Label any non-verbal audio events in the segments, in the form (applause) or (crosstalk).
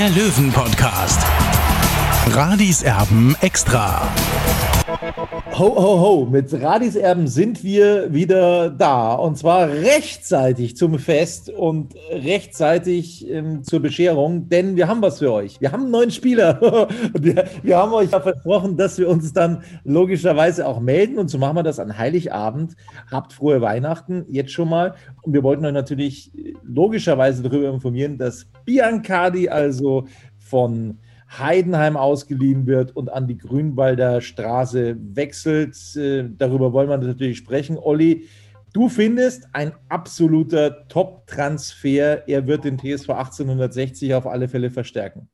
der Löwen-Podcast. Radis Erben extra. Ho, ho, ho, mit Radis Erben sind wir wieder da. Und zwar rechtzeitig zum Fest und rechtzeitig ähm, zur Bescherung, denn wir haben was für euch. Wir haben einen neuen Spieler. (laughs) Wir, wir haben euch ja versprochen, dass wir uns dann logischerweise auch melden. Und so machen wir das an Heiligabend. Habt frohe Weihnachten jetzt schon mal. Und wir wollten euch natürlich logischerweise darüber informieren, dass Biancardi also von Heidenheim ausgeliehen wird und an die Grünwalder Straße wechselt. Äh, darüber wollen wir natürlich sprechen. Olli, du findest ein absoluter Top-Transfer. Er wird den TSV 1860 auf alle Fälle verstärken.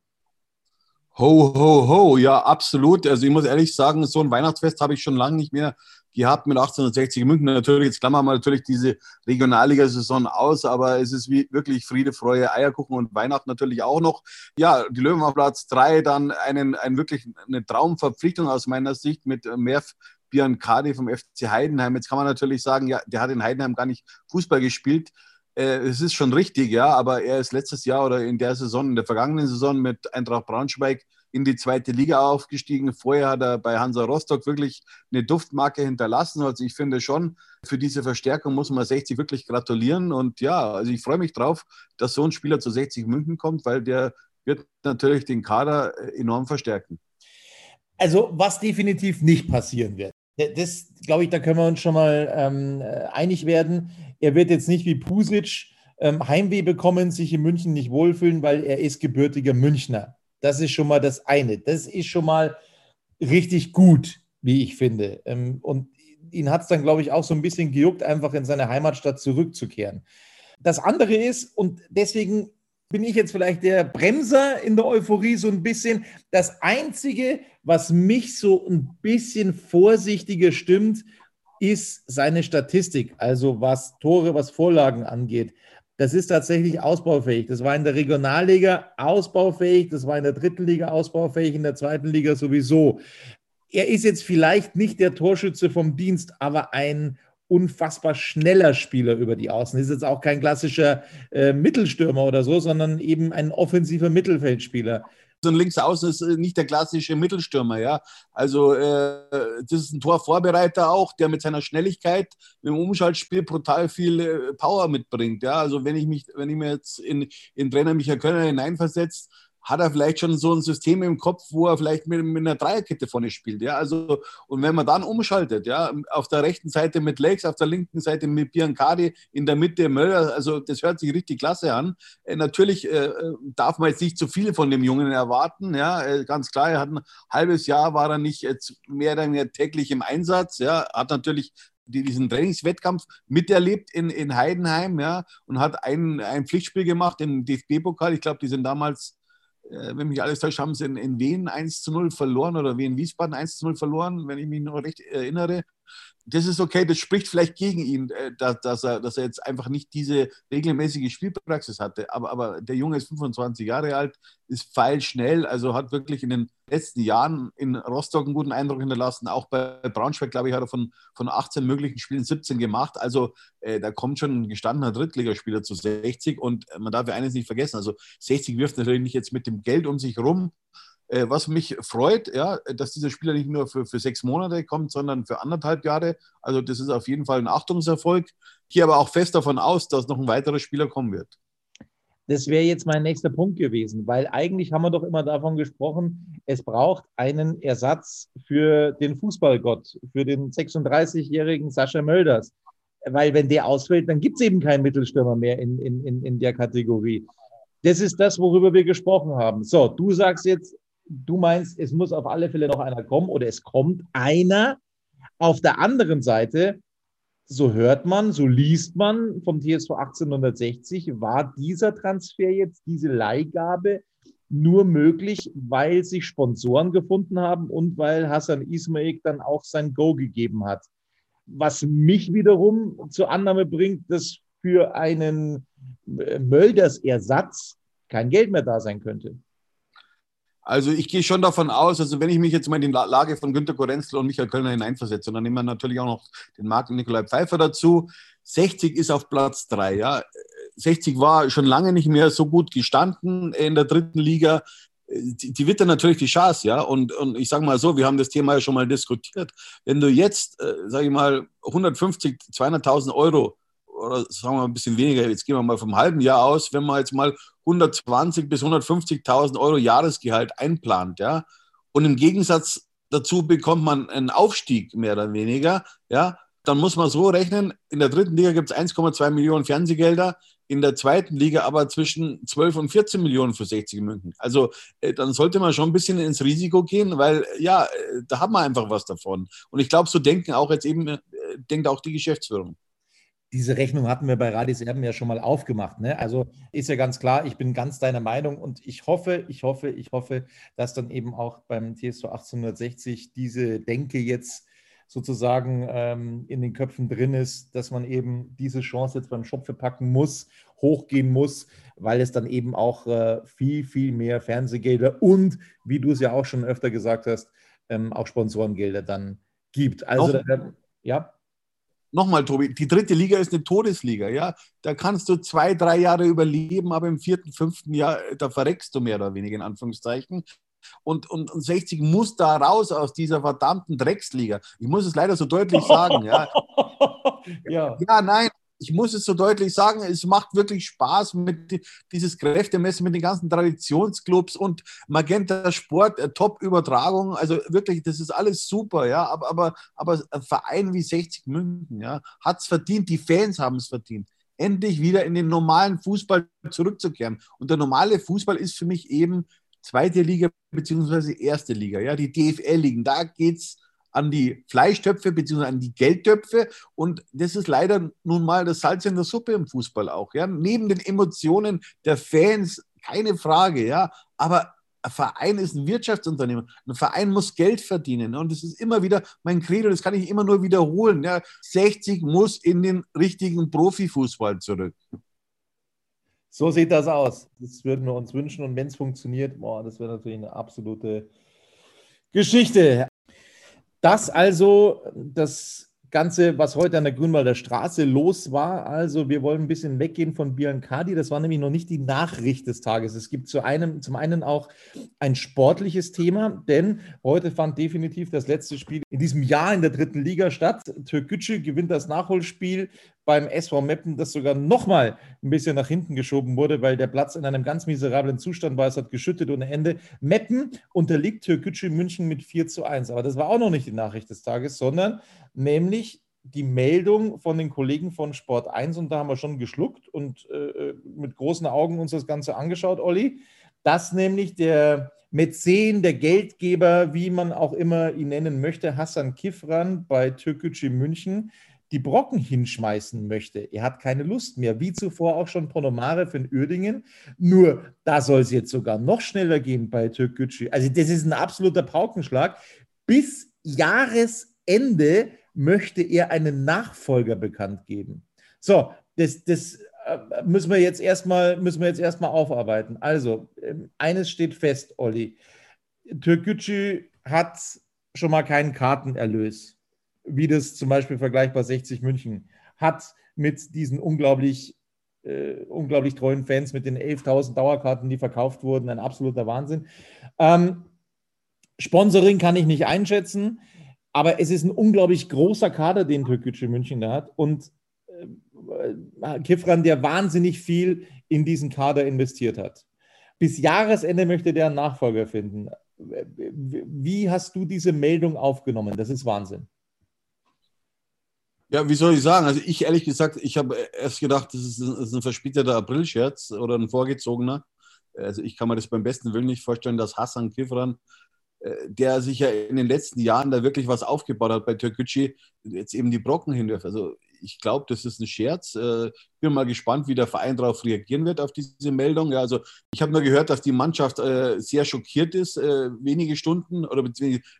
Ho, ho, ho, ja, absolut. Also ich muss ehrlich sagen, so ein Weihnachtsfest habe ich schon lange nicht mehr gehabt mit 1860 München. Natürlich, jetzt klammern wir natürlich diese Regionalliga-Saison aus, aber es ist wie wirklich Friede, Freude, Eierkuchen und Weihnachten natürlich auch noch. Ja, die Löwen auf Platz drei, dann einen, ein wirklich eine Traumverpflichtung aus meiner Sicht mit Merv Biancadi vom FC Heidenheim. Jetzt kann man natürlich sagen, ja, der hat in Heidenheim gar nicht Fußball gespielt. Äh, es ist schon richtig, ja, aber er ist letztes Jahr oder in der Saison, in der vergangenen Saison mit Eintracht Braunschweig in die zweite Liga aufgestiegen. Vorher hat er bei Hansa Rostock wirklich eine Duftmarke hinterlassen. Also ich finde schon, für diese Verstärkung muss man 60 wirklich gratulieren. Und ja, also ich freue mich drauf, dass so ein Spieler zu 60 München kommt, weil der wird natürlich den Kader enorm verstärken. Also was definitiv nicht passieren wird. Das, glaube ich, da können wir uns schon mal ähm, einig werden. Er wird jetzt nicht wie Pusic ähm, Heimweh bekommen, sich in München nicht wohlfühlen, weil er ist gebürtiger Münchner. Das ist schon mal das eine. Das ist schon mal richtig gut, wie ich finde. Ähm, und ihn hat es dann, glaube ich, auch so ein bisschen gejuckt, einfach in seine Heimatstadt zurückzukehren. Das andere ist, und deswegen bin ich jetzt vielleicht der Bremser in der Euphorie so ein bisschen. Das Einzige, was mich so ein bisschen vorsichtiger stimmt, ist seine Statistik, also was Tore, was Vorlagen angeht. Das ist tatsächlich ausbaufähig. Das war in der Regionalliga ausbaufähig, das war in der dritten Liga ausbaufähig, in der zweiten Liga sowieso. Er ist jetzt vielleicht nicht der Torschütze vom Dienst, aber ein unfassbar schneller Spieler über die Außen. Ist jetzt auch kein klassischer äh, Mittelstürmer oder so, sondern eben ein offensiver Mittelfeldspieler. Ein Linksaußen ist äh, nicht der klassische Mittelstürmer, ja. Also äh, das ist ein Torvorbereiter auch, der mit seiner Schnelligkeit im Umschaltspiel brutal viel äh, Power mitbringt. Ja, also wenn ich mich, wenn ich mir jetzt in, in Trainer Michael Könner hineinversetze, hat er vielleicht schon so ein System im Kopf, wo er vielleicht mit, mit einer Dreierkette vorne spielt. Ja? Also, und wenn man dann umschaltet, ja, auf der rechten Seite mit Lex, auf der linken Seite mit Biancari, in der Mitte Möller, also das hört sich richtig klasse an. Äh, natürlich äh, darf man jetzt nicht zu viel von dem Jungen erwarten. Ja? Äh, ganz klar, er hat ein halbes Jahr, war er nicht jetzt mehr oder weniger täglich im Einsatz. Ja? Hat natürlich diesen Trainingswettkampf miterlebt in, in Heidenheim, ja, und hat ein, ein Pflichtspiel gemacht im DFB-Pokal. Ich glaube, die sind damals äh, wenn mich alles täuscht, haben sie in, in Wien 1 zu 0 verloren oder Wien Wiesbaden 1 zu 0 verloren, wenn ich mich noch recht erinnere das ist okay, das spricht vielleicht gegen ihn, äh, dass, er, dass er jetzt einfach nicht diese regelmäßige Spielpraxis hatte. Aber, aber der Junge ist 25 Jahre alt, ist feilschnell, also hat wirklich in den letzten Jahren in Rostock einen guten Eindruck hinterlassen. Auch bei Braunschweig, glaube ich, hat er von, von 18 möglichen Spielen 17 gemacht. Also äh, da kommt schon ein gestandener Drittligaspieler zu 60 und man darf ja eines nicht vergessen. Also 60 wirft natürlich nicht jetzt mit dem Geld um sich rum, äh, was mich freut, ja, dass dieser Spieler nicht nur für, für sechs Monate kommt, sondern für anderthalb Jahre. Also das ist auf jeden Fall ein Achtungserfolg. Gehe aber auch fest davon aus, dass noch ein weiterer Spieler kommen wird. Das wäre jetzt mein nächster Punkt gewesen, weil eigentlich haben wir doch immer davon gesprochen, es braucht einen Ersatz für den Fußballgott, für den 36-jährigen Sascha Mölders. Weil wenn der ausfällt, dann gibt es eben keinen Mittelstürmer mehr in, in, in der Kategorie. Das ist das, worüber wir gesprochen haben. So, du sagst jetzt, du meinst, es muss auf alle Fälle noch einer kommen oder es kommt einer. Auf der anderen Seite so hört man, so liest man vom TSV 1860, war dieser Transfer jetzt, diese Leihgabe nur möglich, weil sich Sponsoren gefunden haben und weil Hassan Ismail dann auch sein Go gegeben hat. Was mich wiederum zur Annahme bringt, dass für einen Mölders Ersatz kein Geld mehr da sein könnte. Also ich gehe schon davon aus, also wenn ich mich jetzt mal in die Lage von Günter Korenzl und Michael Kölner hineinversetze, und dann nehmen wir natürlich auch noch den Marc Nikolai Pfeiffer dazu. 60 ist auf Platz 3, ja. 60 war schon lange nicht mehr so gut gestanden in der dritten Liga. Die, die wird dann natürlich die Chance, ja. Und, und ich sage mal so, wir haben das Thema ja schon mal diskutiert. Wenn du jetzt, äh, sage ich mal, 150, 200.000 Euro oder sagen wir mal ein bisschen weniger, jetzt gehen wir mal vom halben Jahr aus, wenn man jetzt mal 120 bis 150.000 Euro Jahresgehalt einplant, ja, und im Gegensatz dazu bekommt man einen Aufstieg mehr oder weniger, ja, dann muss man so rechnen, in der dritten Liga gibt es 1,2 Millionen Fernsehgelder, in der zweiten Liga aber zwischen 12 und 14 Millionen für 60 München. Also äh, dann sollte man schon ein bisschen ins Risiko gehen, weil ja, äh, da haben wir einfach was davon. Und ich glaube, so denken auch jetzt eben, äh, denkt auch die Geschäftsführung diese Rechnung hatten wir bei Radis Erben ja schon mal aufgemacht. Ne? Also ist ja ganz klar, ich bin ganz deiner Meinung und ich hoffe, ich hoffe, ich hoffe, dass dann eben auch beim TSV 1860 diese Denke jetzt sozusagen ähm, in den Köpfen drin ist, dass man eben diese Chance jetzt beim Schopfe packen muss, hochgehen muss, weil es dann eben auch äh, viel, viel mehr Fernsehgelder und, wie du es ja auch schon öfter gesagt hast, ähm, auch Sponsorengelder dann gibt. Also, äh, ja nochmal, Tobi, die dritte Liga ist eine Todesliga, ja. Da kannst du zwei, drei Jahre überleben, aber im vierten, fünften Jahr, da verreckst du mehr oder weniger in Anführungszeichen. Und, und, und 60 muss da raus aus dieser verdammten Drecksliga. Ich muss es leider so deutlich sagen, ja. (laughs) ja. ja, nein, ich muss es so deutlich sagen, es macht wirklich Spaß mit dieses Kräftemessen mit den ganzen Traditionsclubs und Magenta Sport, äh, Top-Übertragung. Also wirklich, das ist alles super, ja. Aber, aber, aber ein Verein wie 60 München, ja, hat es verdient, die Fans haben es verdient, endlich wieder in den normalen Fußball zurückzukehren. Und der normale Fußball ist für mich eben zweite Liga beziehungsweise erste Liga, ja, die DFL-Ligen. Da geht es an die Fleischtöpfe bzw. an die Geldtöpfe. Und das ist leider nun mal das Salz in der Suppe im Fußball auch. Ja? Neben den Emotionen der Fans, keine Frage, ja. Aber ein Verein ist ein Wirtschaftsunternehmen. Ein Verein muss Geld verdienen. Und das ist immer wieder mein Credo, das kann ich immer nur wiederholen. Ja. 60 muss in den richtigen Profifußball zurück. So sieht das aus. Das würden wir uns wünschen. Und wenn es funktioniert, boah, das wäre natürlich eine absolute Geschichte. Das also das Ganze, was heute an der Grünwalder Straße los war. Also wir wollen ein bisschen weggehen von Biancardi. Das war nämlich noch nicht die Nachricht des Tages. Es gibt zu einem, zum einen auch ein sportliches Thema, denn heute fand definitiv das letzte Spiel in diesem Jahr in der dritten Liga statt. Türkgücü gewinnt das Nachholspiel beim SV Meppen, das sogar nochmal ein bisschen nach hinten geschoben wurde, weil der Platz in einem ganz miserablen Zustand war. Es hat geschüttet ohne Ende. Meppen unterliegt Türkgücü München mit 4 zu 1. Aber das war auch noch nicht die Nachricht des Tages, sondern nämlich die Meldung von den Kollegen von Sport 1 und da haben wir schon geschluckt und äh, mit großen Augen uns das Ganze angeschaut, Olli, dass nämlich der Mäzen, der Geldgeber, wie man auch immer ihn nennen möchte, Hassan Kifran bei Türkgücü München, die Brocken hinschmeißen möchte. Er hat keine Lust mehr, wie zuvor auch schon Pronomare für den Uerdingen. Nur da soll es jetzt sogar noch schneller gehen bei Türkgücü. Also das ist ein absoluter Paukenschlag. Bis Jahresende möchte er einen Nachfolger bekannt geben. So, das, das äh, müssen wir jetzt erstmal müssen aufarbeiten. Also, ähm, eines steht fest, Olli. Türkgücü hat schon mal keinen Kartenerlös, wie das zum Beispiel vergleichbar 60 München hat mit diesen unglaublich, äh, unglaublich treuen Fans, mit den 11.000 Dauerkarten, die verkauft wurden. Ein absoluter Wahnsinn. Ähm, Sponsoring kann ich nicht einschätzen. Aber es ist ein unglaublich großer Kader, den Türkgücü München da hat. Und äh, äh, Kifran, der wahnsinnig viel in diesen Kader investiert hat. Bis Jahresende möchte der einen Nachfolger finden. Wie hast du diese Meldung aufgenommen? Das ist Wahnsinn. Ja, wie soll ich sagen? Also ich ehrlich gesagt, ich habe erst gedacht, das ist ein, das ist ein verspäteter Aprilscherz oder ein vorgezogener. Also ich kann mir das beim besten Willen nicht vorstellen, dass Hassan Kifran äh, der sich ja in den letzten Jahren da wirklich was aufgebaut hat bei Türkgücü, jetzt eben die Brocken hinwirft. Also ich glaube, das ist ein Scherz. Äh, bin mal gespannt, wie der Verein darauf reagieren wird, auf diese Meldung. Ja, also ich habe nur gehört, dass die Mannschaft äh, sehr schockiert ist. wenige Stunden oder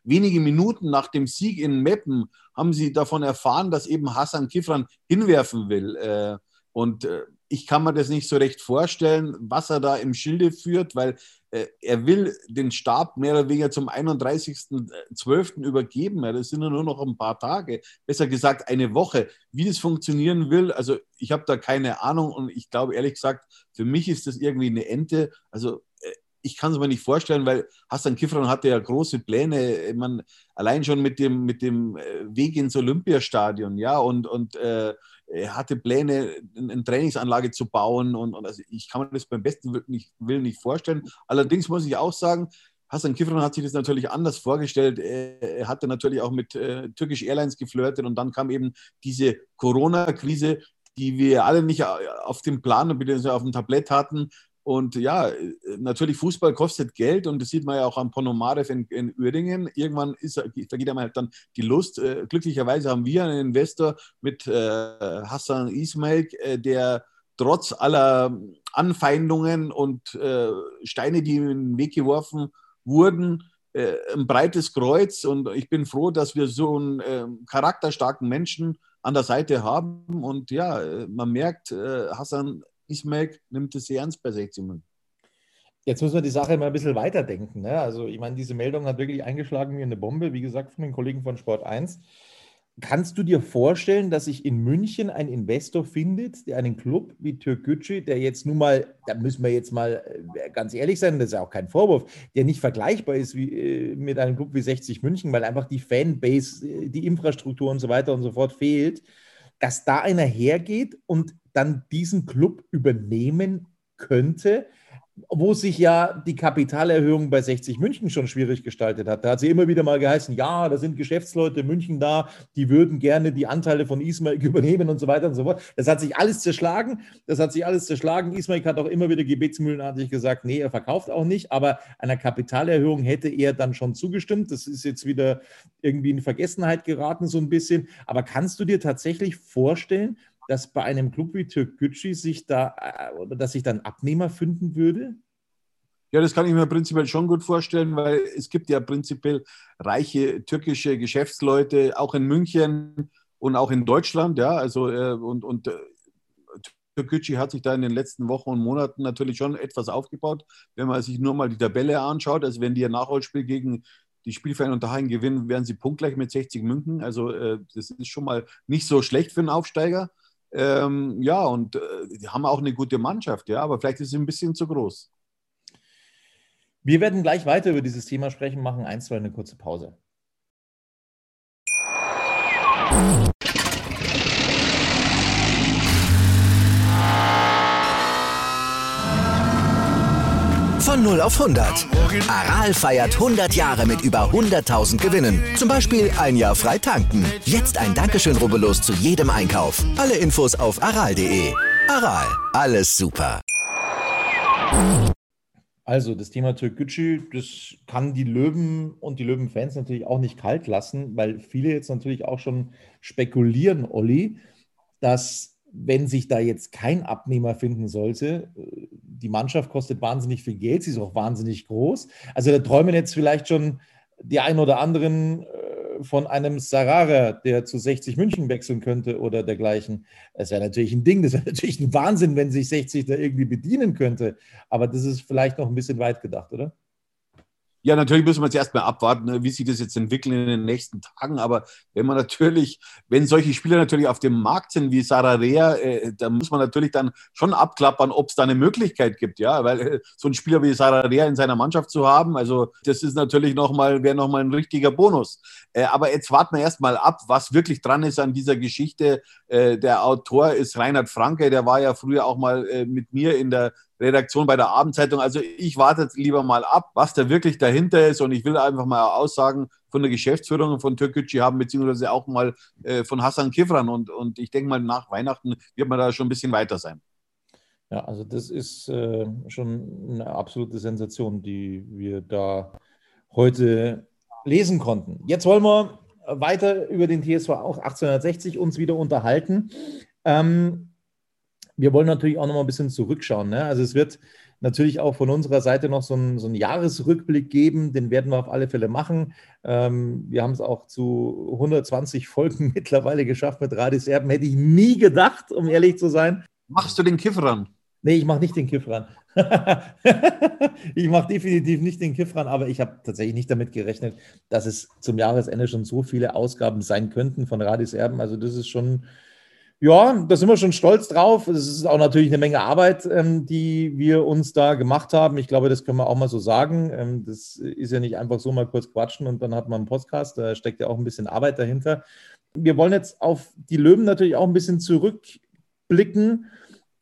wenige Minuten nach dem Sieg in Meppen haben sie davon erfahren, dass eben Hassan Kifran hinwerfen will. und ich kann mir das nicht so recht vorstellen, was er da im Schilde führt, weil äh, er will den Stab mehr oder weniger zum 31.12. übergeben. Das sind ja nur noch ein paar Tage, besser gesagt eine Woche. Wie das funktionieren will, also ich habe da keine Ahnung und ich glaube ehrlich gesagt, für mich ist das irgendwie eine Ente. Also äh, ich kann es mir nicht vorstellen, weil Hassan Kifran hatte ja große Pläne. Man, allein schon mit dem, mit dem äh, Weg ins Olympiastadion, ja, und, und äh, er hatte Pläne, eine Trainingsanlage zu bauen und, und also ich kann mir das beim besten Willen nicht, Willen nicht vorstellen. Allerdings muss ich auch sagen, Hassan Kifran hat sich das natürlich anders vorgestellt. Er hatte natürlich auch mit äh, Turkish Airlines geflirtet und dann kam eben diese Corona-Krise, die wir alle nicht auf dem Plan bzw. auf dem Tablett hatten. Und ja, natürlich Fußball kostet Geld und das sieht man ja auch am Ponomarev in, in Uerdingen. Irgendwann ist, vergeht einem halt dann die Lust. Äh, glücklicherweise haben wir einen Investor mit äh, Hassan Ismail, äh, der trotz aller Anfeindungen und Steine, die in den Weg geworfen wurden, ein breites Kreuz. Und ich bin froh, dass wir so einen ähm, charakterstarken Menschen an der Seite haben. Und ja, man merkt, Hassan Ismail nimmt es sehr ernst bei 60 Minuten. Jetzt müssen wir die Sache mal ein bisschen weiterdenken. Ne? Also, ich meine, diese Meldung hat wirklich eingeschlagen wie eine Bombe, wie gesagt, von den Kollegen von Sport 1. Kannst du dir vorstellen, dass sich in München ein Investor findet, der einen Club wie Türkgücü, der jetzt nun mal, da müssen wir jetzt mal äh, ganz ehrlich sein, das ist ja auch kein Vorwurf, der nicht vergleichbar ist wie, äh, mit einem Club wie 60 München, weil einfach die Fanbase, äh, die Infrastruktur und so weiter und so fort fehlt, dass da einer hergeht und dann diesen Club übernehmen könnte, wo sich ja die Kapitalerhöhung bei 60 München schon schwierig gestaltet hat. Da hat sie immer wieder mal geheißen, ja, da sind Geschäftsleute in München da, die würden gerne die Anteile von Ismail (laughs) übernehmen und so weiter und so fort. Das hat sich alles zerschlagen. Das hat sich alles zerschlagen. Ismail hat auch immer wieder gebetsmühlenartig gesagt, nee, er verkauft auch nicht, aber einer Kapitalerhöhung hätte er dann schon zugestimmt. Das ist jetzt wieder irgendwie in Vergessenheit geraten, so ein bisschen. Aber kannst du dir tatsächlich vorstellen, dass bei einem Club wie Türk Gücü sich da äh, oder dass sich dann Abnehmer finden würde? Ja, das kann ich mir prinzipiell schon gut vorstellen, weil es gibt ja prinzipiell reiche türkische Geschäftsleute, auch in München und auch in Deutschland, ja, also äh, und, und äh, Türkgücü hat sich da in den letzten Wochen und Monaten natürlich schon etwas aufgebaut. Wenn man sich nur mal die Tabelle anschaut, also wenn die ein Nachholspiel gegen die Spielvereine unter Hagen gewinnen, werden sie punktgleich mit 60 München. Also das ist schon mal nicht so schlecht für einen Aufsteiger. Ähm, ja, und äh, die haben auch eine gute Mannschaft, ja, aber vielleicht ist sie ein bisschen zu groß. Wir werden gleich weiter über dieses Thema sprechen, machen ein, zwei eine kurze Pause. 0 auf 100. Aral feiert 100 Jahre mit über 100.000 Gewinnen. Zum Beispiel ein Jahr frei tanken. Jetzt ein Dankeschön, rubbellos zu jedem Einkauf. Alle Infos auf aral.de. Aral, alles super. Also das Thema Türkgücü, das kann die Löwen und die Löwenfans natürlich auch nicht kalt lassen, weil viele jetzt natürlich auch schon spekulieren, Olli, dass wenn sich da jetzt kein Abnehmer finden sollte, äh, die Mannschaft kostet wahnsinnig viel Geld, sie ist auch wahnsinnig groß. Also da träumen jetzt vielleicht schon die ein oder anderen äh, von einem Sarara, der zu 60 München wechseln könnte oder dergleichen. Das wäre natürlich ein Ding, das wäre (laughs) natürlich ein Wahnsinn, wenn sich 60 da irgendwie bedienen könnte. Aber das ist vielleicht noch ein bisschen weit gedacht, oder? Ja, natürlich müssen wir jetzt erstmal abwarten, ne, wie sich das jetzt entwickelt in den nächsten Tagen. Aber wenn man natürlich, wenn solche Spieler natürlich auf dem Markt sind wie Sarah Rea, äh, da muss man natürlich dann schon abklappern, ob es da eine Möglichkeit gibt, ja, weil äh, so ein Spieler wie Sarah Rea in seiner Mannschaft zu haben, also das ist natürlich nochmal, wäre nochmal ein richtiger Bonus. Äh, aber jetzt warten wir erstmal ab, was wirklich dran ist an dieser Geschichte. Äh, der Autor ist Reinhard Franke, der war ja früher auch mal äh, mit mir in der Redaktion bei der Abendzeitung. Also ich warte lieber mal ab, was da wirklich dahinter ist und ich will einfach mal Aussagen von der Geschäftsführung von Türkgücü haben, beziehungsweise auch mal äh, von Hassan Kifran und, und ich denke mal nach Weihnachten wird man da schon ein bisschen weiter sein. Ja, also das ist äh, schon eine absolute Sensation, die wir da heute lesen konnten. Jetzt wollen wir weiter über den TSV auch 1860 uns wieder unterhalten. Ähm, wir wollen natürlich auch noch mal ein bisschen zurückschauen. Ne? Also es wird natürlich auch von unserer Seite noch so einen, so einen Jahresrückblick geben, den werden wir auf alle Fälle machen. Ähm, wir haben es auch zu 120 Folgen (laughs) mittlerweile geschafft mit Radis Erben. Hätte ich nie gedacht, um ehrlich zu sein. Machst du den Kiffern? Nee, ich mache nicht den Kiffran. (laughs) ich mache definitiv nicht den Kiffran, aber ich habe tatsächlich nicht damit gerechnet, dass es zum Jahresende schon so viele Ausgaben sein könnten von Radis Erben. Also das ist schon, ja, da sind wir schon stolz drauf. Es ist auch natürlich eine Menge Arbeit, ähm, die wir uns da gemacht haben. Ich glaube, das können wir auch mal so sagen. Ähm, das ist ja nicht einfach so mal kurz quatschen und dann hat man einen Podcast. Da steckt ja auch ein bisschen Arbeit dahinter. Wir wollen jetzt auf die Löwen natürlich auch ein bisschen zurückblicken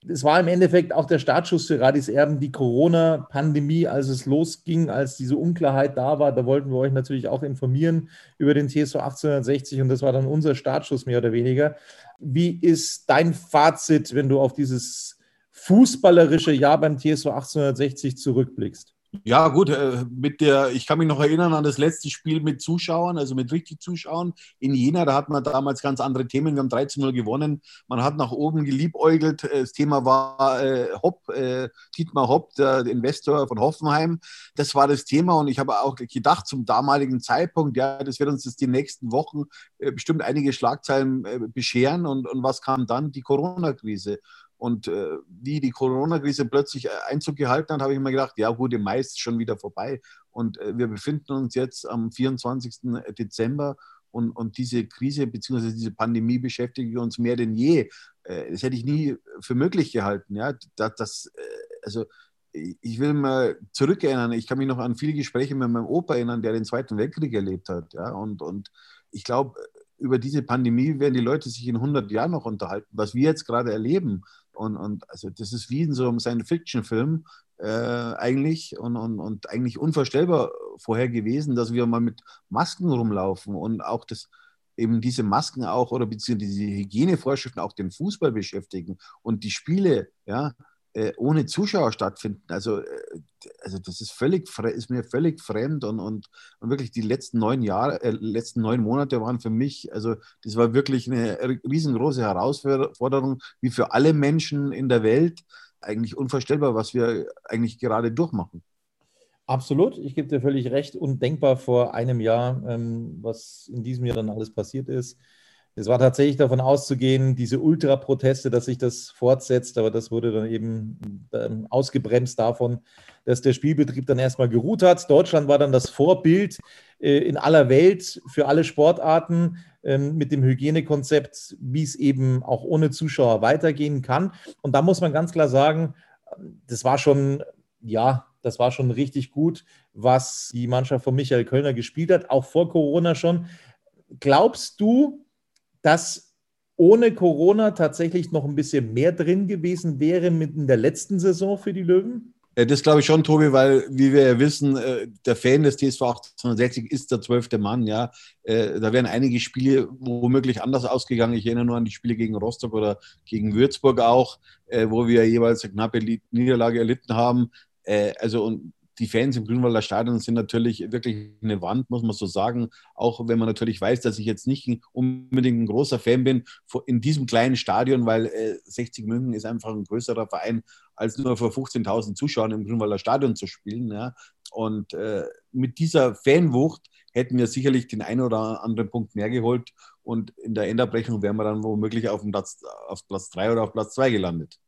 es war im Endeffekt auch der Startschuss für Radis Erben, die Corona-Pandemie, als es losging, als diese Unklarheit da war. Da wollten wir euch natürlich auch informieren über den TSV 1860 und das war dann unser Startschuss mehr oder weniger. Wie ist dein Fazit, wenn du auf dieses fußballerische Jahr beim TSV 1860 zurückblickst? Ja, gut, äh, mit der, ich kann mich noch erinnern an das letzte Spiel mit Zuschauern, also mit richtig Zuschauern in Jena. Da hat man damals ganz andere Themen. Wir haben 13-0 gewonnen. Man hat nach oben geliebäugelt. Äh, das Thema war äh, Hopp, äh, Dietmar Hopp, der Investor von Hoffenheim. Das war das Thema und ich habe auch gedacht zum damaligen Zeitpunkt, ja, das wird uns jetzt die nächsten Wochen äh, bestimmt einige Schlagzeilen äh, bescheren. Und, und was kam dann? Die Corona-Krise. Und äh, wie die Corona-Krise plötzlich äh, Einzug gehalten hat, habe ich mir gedacht, ja gut, im Mai ist schon wieder vorbei. Und äh, wir befinden uns jetzt am 24. Dezember und, und diese Krise bzw. diese Pandemie beschäftigt uns mehr denn je. Äh, das hätte ich nie für möglich gehalten. Ja? Das, das äh, also ich will mal zurückerinnern, ich kann mich noch an viele Gespräche mit meinem Opa erinnern, der den Zweiten Weltkrieg erlebt hat. Ja? Und, und ich glaube, über diese Pandemie werden die Leute sich in 100 Jahren noch unterhalten, was wir jetzt gerade erleben. Und, und also das ist wie in so einem Science-Fiction-Film äh, eigentlich und, und, und eigentlich unvorstellbar vorher gewesen, dass wir mal mit Masken rumlaufen und auch das eben diese Masken auch oder beziehungsweise diese Hygienevorschriften auch den Fußball beschäftigen und die Spiele, ja, ohne Zuschauer stattfinden. Also, äh, also das ist völlig ist mir völlig fremd und, und, und wirklich die letzten neun Jahre, äh, letzten neun Monate waren für mich, also das war wirklich eine riesengroße Herausforderung, wie für alle Menschen in der Welt. Eigentlich unvorstellbar, was wir eigentlich gerade durchmachen. Absolut, ich gebe dir völlig recht. Undenkbar vor einem Jahr, ähm, was in diesem Jahr dann alles passiert ist. Es war tatsächlich davon auszugehen, diese Ultraproteste, dass sich das fortsetzt, aber das wurde dann eben ähm, ausgebremst davon, dass der Spielbetrieb dann erstmal geruht hat. Deutschland war dann das Vorbild äh, in aller Welt für alle Sportarten ähm, mit dem Hygienekonzept, wie es eben auch ohne Zuschauer weitergehen kann. Und da muss man ganz klar sagen, das war schon, ja, das war schon richtig gut, was die Mannschaft von Michael Kölner gespielt hat, auch vor Corona schon. Glaubst du, dass ohne Corona tatsächlich noch ein bisschen mehr drin gewesen wäre mit in der letzten Saison für die Löwen? Äh, das glaube ich schon, Tobi, weil, wie wir ja wissen, äh, der Fan des TSV 1860 ist der zwölfte Mann. Ja, äh, da wären einige Spiele womöglich anders ausgegangen. Ich erinnere nur an die Spiele gegen Rostock oder gegen Würzburg auch, wo wir jeweils eine knappe Niederlage erlitten haben. Also, und die Fans im Grünwalder Stadion sind natürlich wirklich eine Wand, muss man so sagen. Auch wenn man natürlich weiß, dass ich jetzt nicht unbedingt ein großer Fan bin in diesem kleinen Stadion, weil äh, 60 München ist einfach ein größerer Verein, als nur vor 15.000 Zuschauern im Grünwalder Stadion zu spielen. Ja. Und äh, mit dieser Fanwucht hätten wir sicherlich den einen oder anderen Punkt mehr geholt. Und in der Endabrechnung wären wir dann womöglich auf, Platz, auf Platz 3 oder auf Platz 2 gelandet.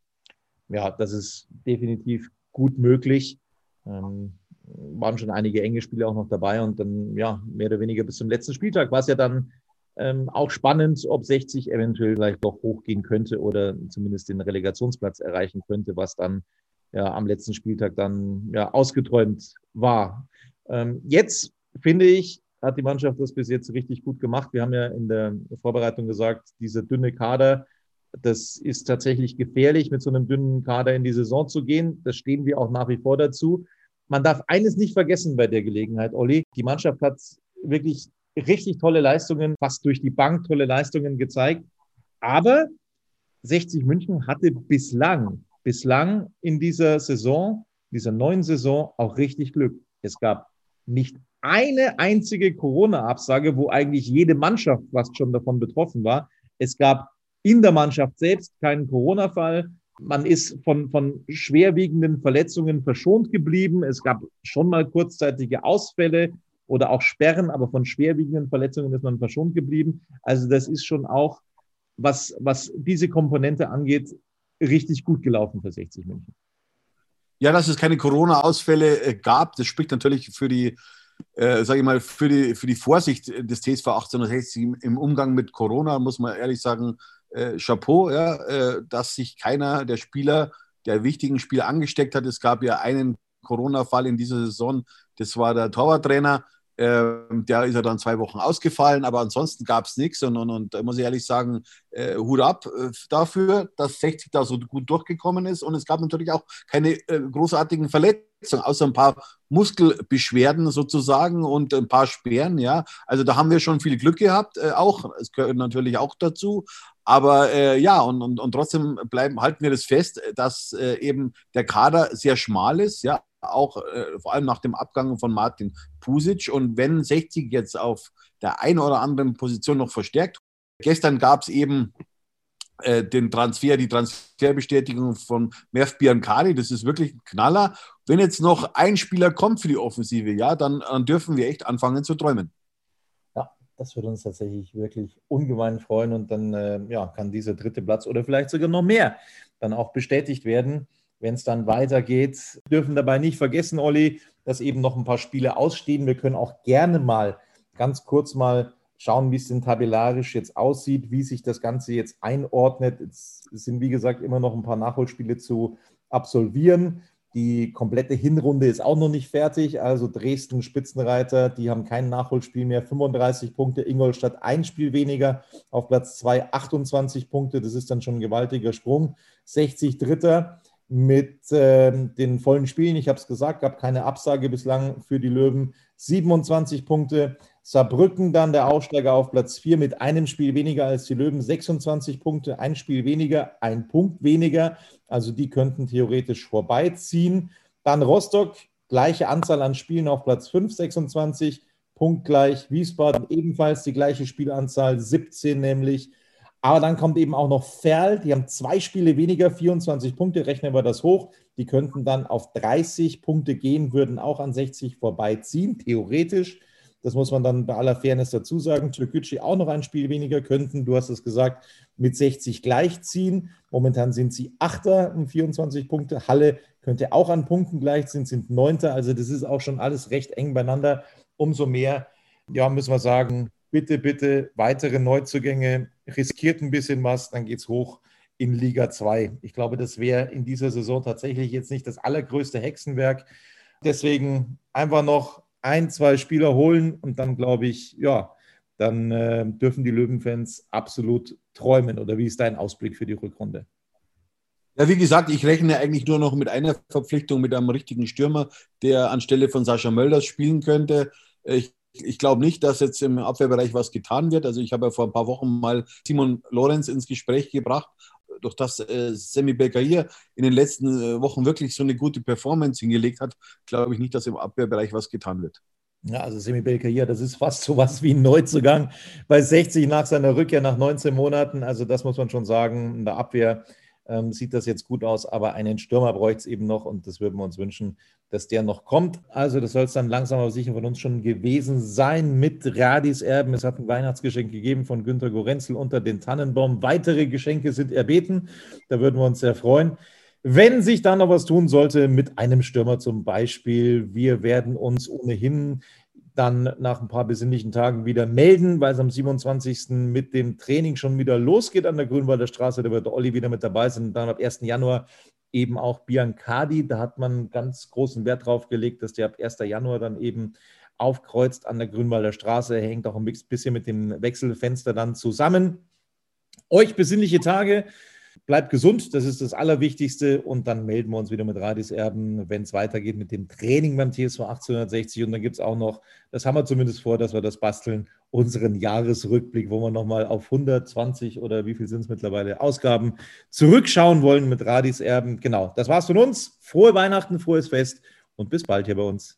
Ja, das ist definitiv gut möglich. Ähm, waren schon einige enge Spiele auch noch dabei und dann ja mehr oder weniger bis zum letzten Spieltag war es ja dann ähm, auch spannend, ob 60 eventuell vielleicht doch hochgehen könnte oder zumindest den Relegationsplatz erreichen könnte, was dann ja am letzten Spieltag dann ja ausgeträumt war. Ähm, jetzt finde ich, hat die Mannschaft das bis jetzt richtig gut gemacht. Wir haben ja in der Vorbereitung gesagt, dieser dünne Kader, das ist tatsächlich gefährlich, mit so einem dünnen Kader in die Saison zu gehen. Das stehen wir auch nach wie vor dazu. Man darf eines nicht vergessen bei der Gelegenheit, Olli. Die Mannschaft hat wirklich richtig tolle Leistungen, fast durch die Bank tolle Leistungen gezeigt. Aber 60 München hatte bislang, bislang in dieser Saison, dieser neuen Saison auch richtig Glück. Es gab nicht eine einzige Corona-Absage, wo eigentlich jede Mannschaft fast schon davon betroffen war. Es gab in der Mannschaft selbst keinen Corona-Fall. Man ist von, von schwerwiegenden Verletzungen verschont geblieben. Es gab schon mal kurzzeitige Ausfälle oder auch Sperren, aber von schwerwiegenden Verletzungen ist man verschont geblieben. Also das ist schon auch, was, was diese Komponente angeht, richtig gut gelaufen für 60 München. Ja, dass es keine Corona-Ausfälle äh, gab, das spricht natürlich für die, äh, sage ich mal, für die, für die Vorsicht des TSV 1860 im Umgang mit Corona, muss man ehrlich sagen, äh, Chapeau, ja, äh, dass sich keiner der Spieler, der wichtigen Spieler angesteckt hat. Es gab ja einen Corona-Fall in dieser Saison, das war der Torwarttrainer. Ähm, der ist ja dann zwei Wochen ausgefallen, aber ansonsten gab es nichts. Und, und, und, muss ich ehrlich sagen, äh, Hut ab äh, dafür, dass 60 da so gut durchgekommen ist. Und es gab natürlich auch keine äh, großartigen Verletzungen, außer ein paar Muskelbeschwerden sozusagen und ein paar Sperren. Ja, also da haben wir schon viel Glück gehabt. Äh, auch, es gehört natürlich auch dazu. Aber äh, ja, und, und, und trotzdem bleiben, halten wir das fest, dass äh, eben der Kader sehr schmal ist, ja, auch äh, vor allem nach dem Abgang von Martin Pusic. Und wenn 60 jetzt auf der einen oder anderen Position noch verstärkt, gestern gab es eben äh, den Transfer, die Transferbestätigung von Merv Biancari, das ist wirklich ein Knaller. Wenn jetzt noch ein Spieler kommt für die Offensive, ja, dann, dann dürfen wir echt anfangen zu träumen. Ja, das würde uns tatsächlich wirklich ungemein freuen und dann äh, ja, kann dieser dritte Platz oder vielleicht sogar noch mehr dann auch bestätigt werden wenn es dann weitergeht. Wir dürfen dabei nicht vergessen, Olli, dass eben noch ein paar Spiele ausstehen. Wir können auch gerne mal ganz kurz mal schauen, wie es denn tabellarisch jetzt aussieht, wie sich das Ganze jetzt einordnet. Es sind, wie gesagt, immer noch ein paar Nachholspiele zu absolvieren. Die komplette Hinrunde ist auch noch nicht fertig. Also Dresden Spitzenreiter, die haben kein Nachholspiel mehr. 35 Punkte, Ingolstadt ein Spiel weniger. Auf Platz 2 28 Punkte. Das ist dann schon ein gewaltiger Sprung. 60 Dritter mit äh, den vollen Spielen. Ich habe es gesagt, gab keine Absage bislang für die Löwen. 27 Punkte. Saarbrücken dann der Aufsteiger auf Platz 4 mit einem Spiel weniger als die Löwen. 26 Punkte, ein Spiel weniger, ein Punkt weniger. Also die könnten theoretisch vorbeiziehen. Dann Rostock, gleiche Anzahl an Spielen auf Platz 5, 26, punktgleich. Wiesbaden ebenfalls die gleiche Spielanzahl, 17 nämlich. Aber dann kommt eben auch noch Ferl, die haben zwei Spiele weniger, 24 Punkte, rechnen wir das hoch. Die könnten dann auf 30 Punkte gehen, würden auch an 60 vorbeiziehen, theoretisch. Das muss man dann bei aller Fairness dazu sagen. Türkgücü auch noch ein Spiel weniger könnten, du hast es gesagt, mit 60 gleichziehen. Momentan sind sie Achter um 24 Punkte. Halle könnte auch an Punkten gleichziehen, sind Neunter. Also das ist auch schon alles recht eng beieinander. Umso mehr, ja, müssen wir sagen, bitte, bitte weitere Neuzugänge, riskiert ein bisschen was, dann geht es hoch in Liga 2. Ich glaube, das wäre in dieser Saison tatsächlich jetzt nicht das allergrößte Hexenwerk. Deswegen einfach noch ein, zwei Spieler holen und dann glaube ich, ja, dann äh, dürfen die Löwenfans absolut träumen. Oder wie ist dein Ausblick für die Rückrunde? Ja, wie gesagt, ich rechne eigentlich nur noch mit einer Verpflichtung, mit einem richtigen Stürmer, der anstelle von Sascha Mölders spielen könnte. Ich ich glaube nicht, dass jetzt im Abwehrbereich was getan wird. Also ich habe ja vor ein paar Wochen mal Simon Lorenz ins Gespräch gebracht. Durch das äh, Semi Belkair in den letzten äh, Wochen wirklich so eine gute Performance hingelegt hat, glaube ich nicht, dass im Abwehrbereich was getan wird. Ja, also Semi Belkair, das ist fast so was wie ein Neuzugang bei 60 nach seiner Rückkehr nach 19 Monaten. Also das muss man schon sagen. In der Abwehr ähm, sieht das jetzt gut aus, aber einen Stürmer bräuchte es eben noch und das würden wir uns wünschen, dass der noch kommt. Also das soll es dann langsam aber sicher von uns schon gewesen sein mit Radis Erben. Es hat ein Weihnachtsgeschenk gegeben von Günter Gorenzel unter den Tannenbaum. Weitere Geschenke sind erbeten. Da würden wir uns sehr freuen. Wenn sich da noch was tun sollte mit einem Stürmer zum Beispiel, wir werden uns ohnehin dann nach ein paar besinnlichen Tagen wieder melden, weil es am 27. mit dem Training schon wieder losgeht an der Grünwalder Straße. Da wird Olli wieder mit dabei sein. Und dann ab 1. Januar eben auch Biancardi. Da hat man ganz großen Wert drauf gelegt, dass der ab 1. Januar dann eben aufkreuzt an der Grünwalder Straße. Hängt auch ein bisschen mit dem Wechselfenster dann zusammen. Euch besinnliche Tage. Bleibt gesund, das ist das Allerwichtigste. Und dann melden wir uns wieder mit Radis Erben, wenn es weitergeht mit dem Training beim TSV 1860. Und dann gibt es auch noch, das haben wir zumindest vor, dass wir das basteln, unseren Jahresrückblick, wo wir nochmal auf 120 oder wie viel sind es mittlerweile Ausgaben zurückschauen wollen mit Radis Erben. Genau, das war's von uns. Frohe Weihnachten, frohes Fest und bis bald hier bei uns.